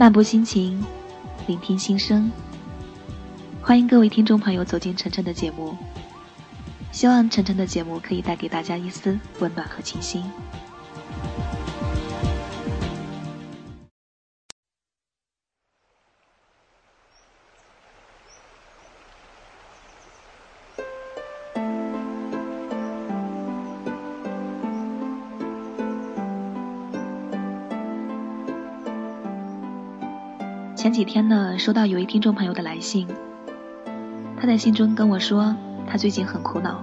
漫步心情，聆听心声。欢迎各位听众朋友走进晨晨的节目，希望晨晨的节目可以带给大家一丝温暖和清新。前几天呢，收到有一听众朋友的来信，他在信中跟我说，他最近很苦恼，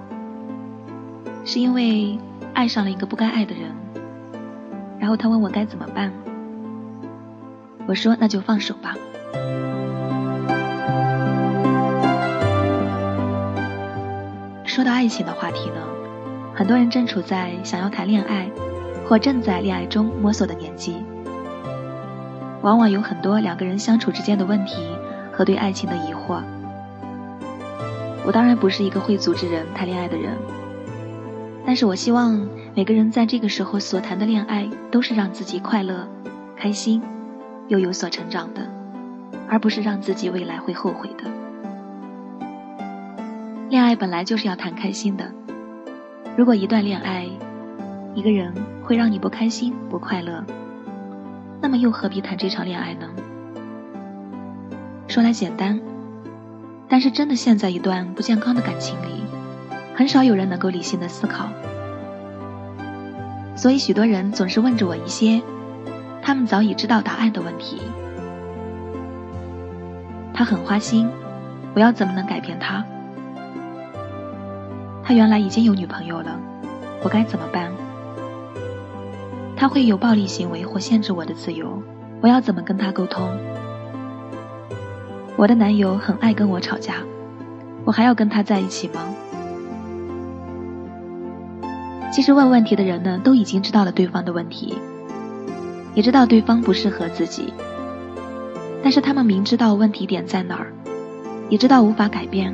是因为爱上了一个不该爱的人，然后他问我该怎么办。我说那就放手吧。说到爱情的话题呢，很多人正处在想要谈恋爱，或正在恋爱中摸索的年纪。往往有很多两个人相处之间的问题和对爱情的疑惑。我当然不是一个会组织人谈恋爱的人，但是我希望每个人在这个时候所谈的恋爱都是让自己快乐、开心，又有所成长的，而不是让自己未来会后悔的。恋爱本来就是要谈开心的，如果一段恋爱，一个人会让你不开心、不快乐。那么又何必谈这场恋爱呢？说来简单，但是真的陷在一段不健康的感情里，很少有人能够理性的思考。所以许多人总是问着我一些他们早已知道答案的问题。他很花心，我要怎么能改变他？他原来已经有女朋友了，我该怎么办？他会有暴力行为或限制我的自由，我要怎么跟他沟通？我的男友很爱跟我吵架，我还要跟他在一起吗？其实问问题的人呢，都已经知道了对方的问题，也知道对方不适合自己，但是他们明知道问题点在哪儿，也知道无法改变，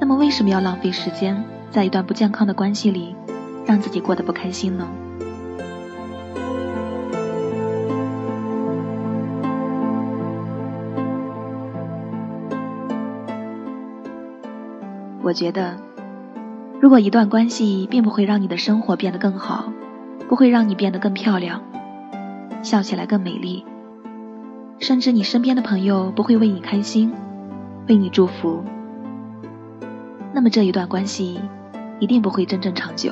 那么为什么要浪费时间在一段不健康的关系里，让自己过得不开心呢？我觉得，如果一段关系并不会让你的生活变得更好，不会让你变得更漂亮，笑起来更美丽，甚至你身边的朋友不会为你开心，为你祝福，那么这一段关系一定不会真正长久。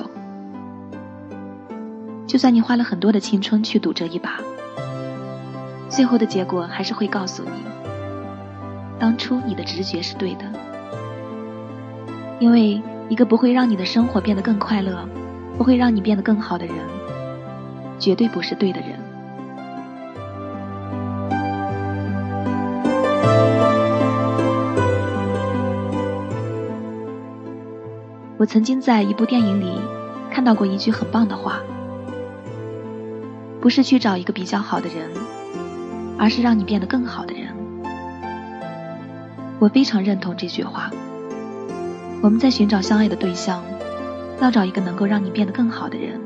就算你花了很多的青春去赌这一把，最后的结果还是会告诉你，当初你的直觉是对的。因为一个不会让你的生活变得更快乐，不会让你变得更好的人，绝对不是对的人。我曾经在一部电影里看到过一句很棒的话：不是去找一个比较好的人，而是让你变得更好的人。我非常认同这句话。我们在寻找相爱的对象，要找一个能够让你变得更好的人。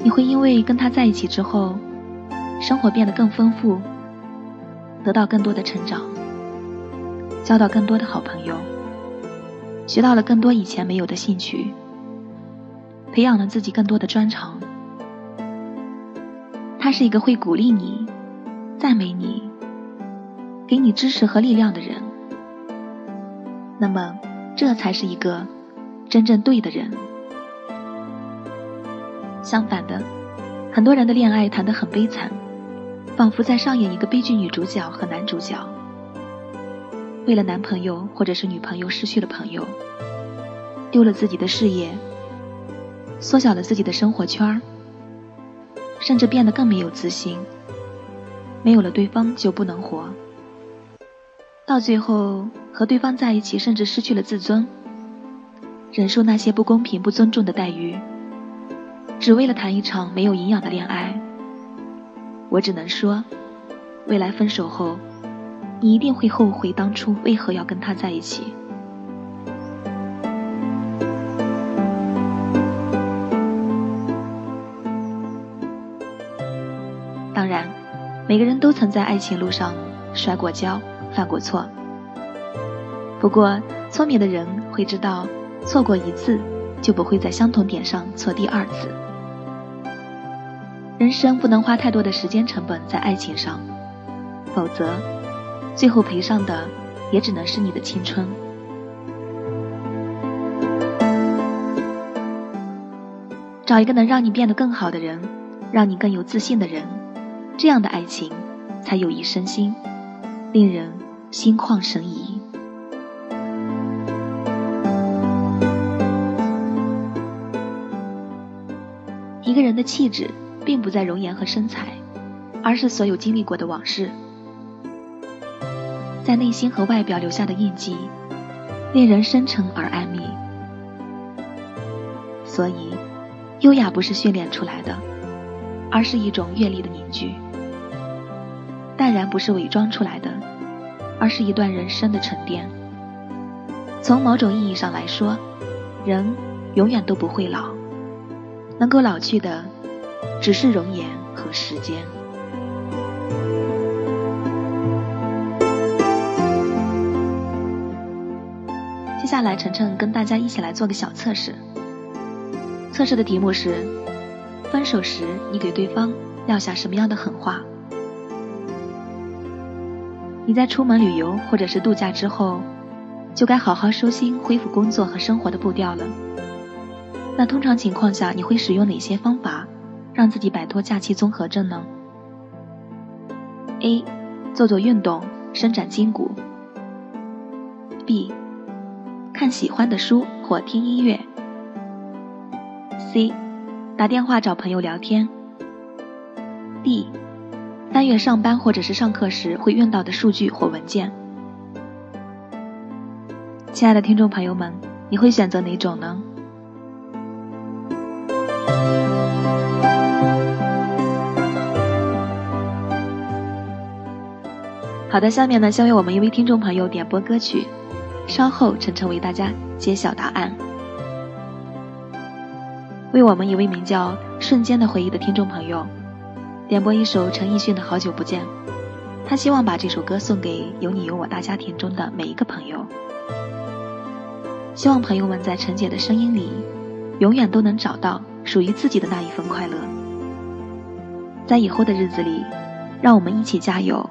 你会因为跟他在一起之后，生活变得更丰富，得到更多的成长，交到更多的好朋友，学到了更多以前没有的兴趣，培养了自己更多的专长。他是一个会鼓励你、赞美你、给你支持和力量的人。那么。这才是一个真正对的人。相反的，很多人的恋爱谈得很悲惨，仿佛在上演一个悲剧女主角和男主角。为了男朋友或者是女朋友失去了朋友，丢了自己的事业，缩小了自己的生活圈儿，甚至变得更没有自信。没有了对方就不能活。到最后和对方在一起，甚至失去了自尊，忍受那些不公平、不尊重的待遇，只为了谈一场没有营养的恋爱。我只能说，未来分手后，你一定会后悔当初为何要跟他在一起。当然，每个人都曾在爱情路上摔过跤、犯过错。不过，聪明的人会知道，错过一次，就不会在相同点上错第二次。人生不能花太多的时间成本在爱情上，否则，最后赔上的也只能是你的青春。找一个能让你变得更好的人，让你更有自信的人。这样的爱情才有益身心，令人心旷神怡。一个人的气质，并不在容颜和身材，而是所有经历过的往事，在内心和外表留下的印记，令人深沉而安谧。所以，优雅不是训练出来的，而是一种阅历的凝聚。淡然不是伪装出来的，而是一段人生的沉淀。从某种意义上来说，人永远都不会老，能够老去的只是容颜和时间。接下来，晨晨跟大家一起来做个小测试。测试的题目是：分手时你给对方撂下什么样的狠话？你在出门旅游或者是度假之后，就该好好收心，恢复工作和生活的步调了。那通常情况下，你会使用哪些方法，让自己摆脱假期综合症呢？A. 做做运动，伸展筋骨。B. 看喜欢的书或听音乐。C. 打电话找朋友聊天。D. 翻阅上班或者是上课时会用到的数据或文件。亲爱的听众朋友们，你会选择哪种呢？好的，下面呢，将为我们一位听众朋友点播歌曲，稍后晨晨为大家揭晓答案。为我们一位名叫“瞬间的回忆”的听众朋友。点播一首陈奕迅的《好久不见》，他希望把这首歌送给有你有我大家庭中的每一个朋友。希望朋友们在陈姐的声音里，永远都能找到属于自己的那一份快乐。在以后的日子里，让我们一起加油。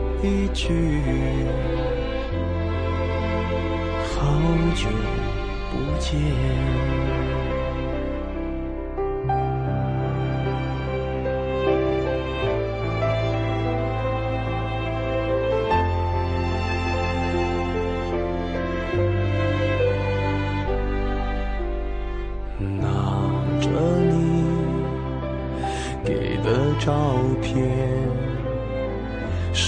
一句好久不见拿着你给的照片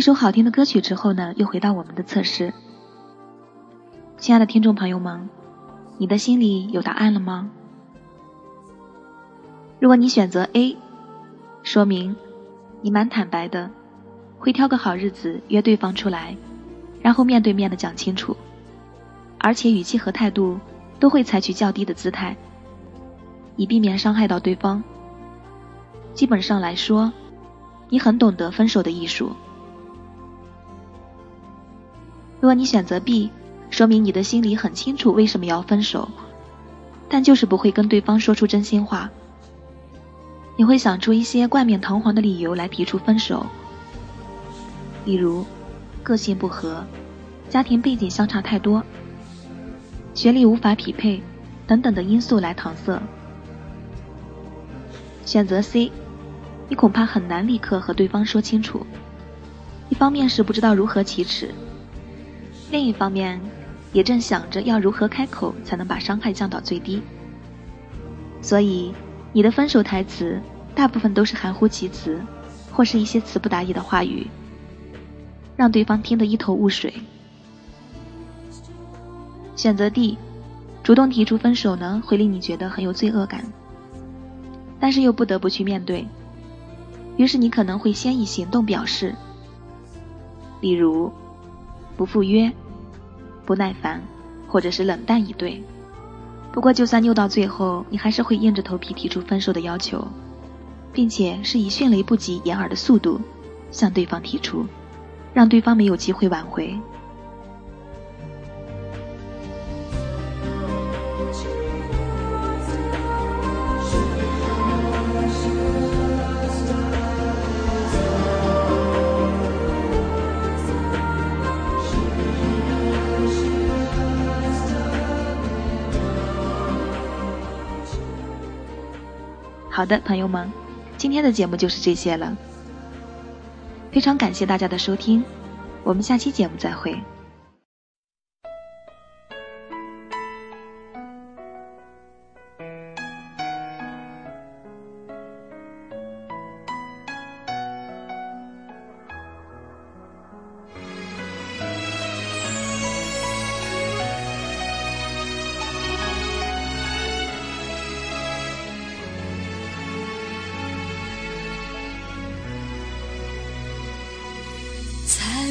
一首好听的歌曲之后呢，又回到我们的测试。亲爱的听众朋友们，你的心里有答案了吗？如果你选择 A，说明你蛮坦白的，会挑个好日子约对方出来，然后面对面的讲清楚，而且语气和态度都会采取较低的姿态，以避免伤害到对方。基本上来说，你很懂得分手的艺术。如果你选择 B，说明你的心里很清楚为什么要分手，但就是不会跟对方说出真心话。你会想出一些冠冕堂皇的理由来提出分手，例如个性不合、家庭背景相差太多、学历无法匹配等等的因素来搪塞。选择 C，你恐怕很难立刻和对方说清楚，一方面是不知道如何启齿。另一方面，也正想着要如何开口才能把伤害降到最低，所以你的分手台词大部分都是含糊其辞，或是一些词不达意的话语，让对方听得一头雾水。选择 D，主动提出分手呢，会令你觉得很有罪恶感，但是又不得不去面对，于是你可能会先以行动表示，例如。不赴约，不耐烦，或者是冷淡以对。不过，就算拗到最后，你还是会硬着头皮提出分手的要求，并且是以迅雷不及掩耳的速度向对方提出，让对方没有机会挽回。好的，朋友们，今天的节目就是这些了。非常感谢大家的收听，我们下期节目再会。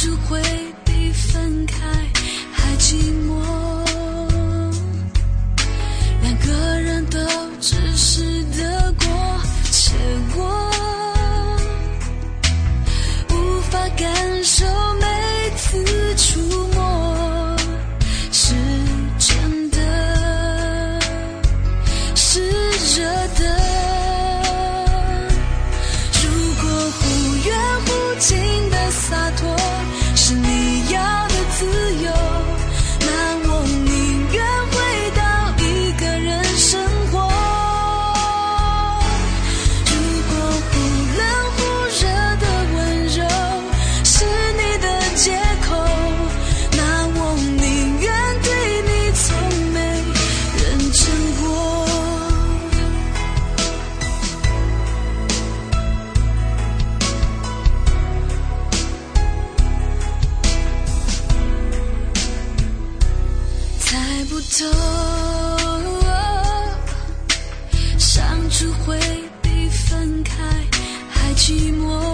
只会。寂寞。